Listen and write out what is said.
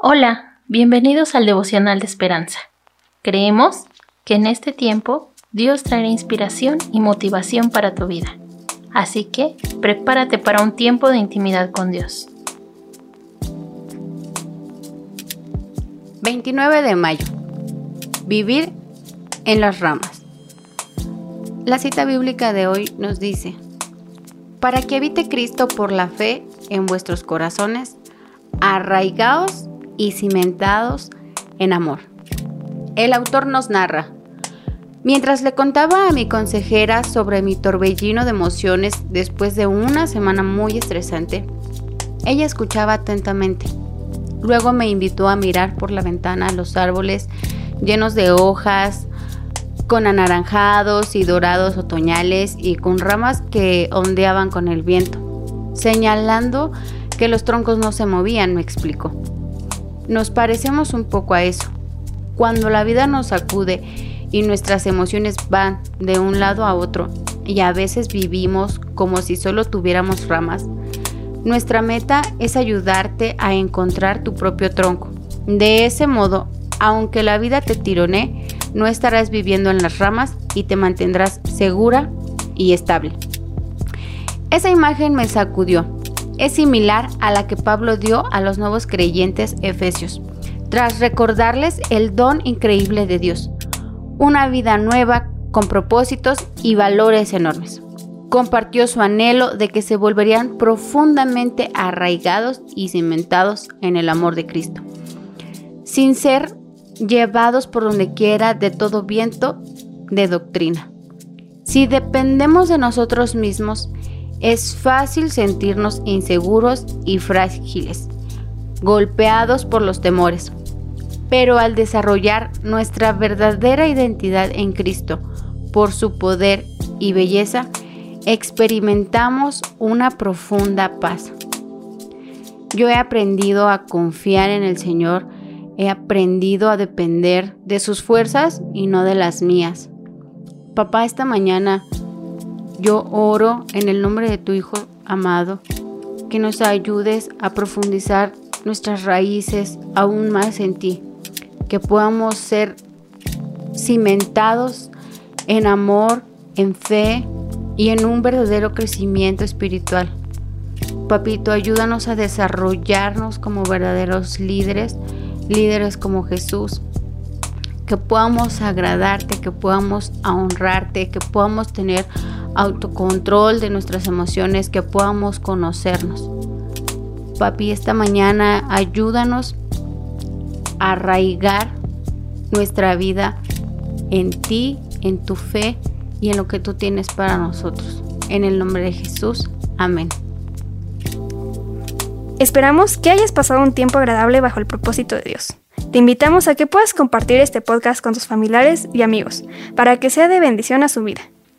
Hola, bienvenidos al devocional de esperanza. Creemos que en este tiempo Dios traerá inspiración y motivación para tu vida. Así que prepárate para un tiempo de intimidad con Dios. 29 de mayo. Vivir en las ramas. La cita bíblica de hoy nos dice, para que habite Cristo por la fe en vuestros corazones, arraigaos y cimentados en amor. El autor nos narra, mientras le contaba a mi consejera sobre mi torbellino de emociones después de una semana muy estresante, ella escuchaba atentamente. Luego me invitó a mirar por la ventana los árboles llenos de hojas, con anaranjados y dorados otoñales y con ramas que ondeaban con el viento, señalando que los troncos no se movían, me explicó. Nos parecemos un poco a eso. Cuando la vida nos sacude y nuestras emociones van de un lado a otro y a veces vivimos como si solo tuviéramos ramas, nuestra meta es ayudarte a encontrar tu propio tronco. De ese modo, aunque la vida te tirone, no estarás viviendo en las ramas y te mantendrás segura y estable. Esa imagen me sacudió es similar a la que Pablo dio a los nuevos creyentes efesios, tras recordarles el don increíble de Dios, una vida nueva con propósitos y valores enormes. Compartió su anhelo de que se volverían profundamente arraigados y cimentados en el amor de Cristo, sin ser llevados por donde quiera de todo viento de doctrina. Si dependemos de nosotros mismos, es fácil sentirnos inseguros y frágiles, golpeados por los temores. Pero al desarrollar nuestra verdadera identidad en Cristo por su poder y belleza, experimentamos una profunda paz. Yo he aprendido a confiar en el Señor, he aprendido a depender de sus fuerzas y no de las mías. Papá, esta mañana yo oro en el nombre de tu Hijo amado, que nos ayudes a profundizar nuestras raíces aún más en ti, que podamos ser cimentados en amor, en fe y en un verdadero crecimiento espiritual. Papito, ayúdanos a desarrollarnos como verdaderos líderes, líderes como Jesús, que podamos agradarte, que podamos honrarte, que podamos tener autocontrol de nuestras emociones, que podamos conocernos. Papi, esta mañana ayúdanos a arraigar nuestra vida en ti, en tu fe y en lo que tú tienes para nosotros. En el nombre de Jesús, amén. Esperamos que hayas pasado un tiempo agradable bajo el propósito de Dios. Te invitamos a que puedas compartir este podcast con tus familiares y amigos para que sea de bendición a su vida.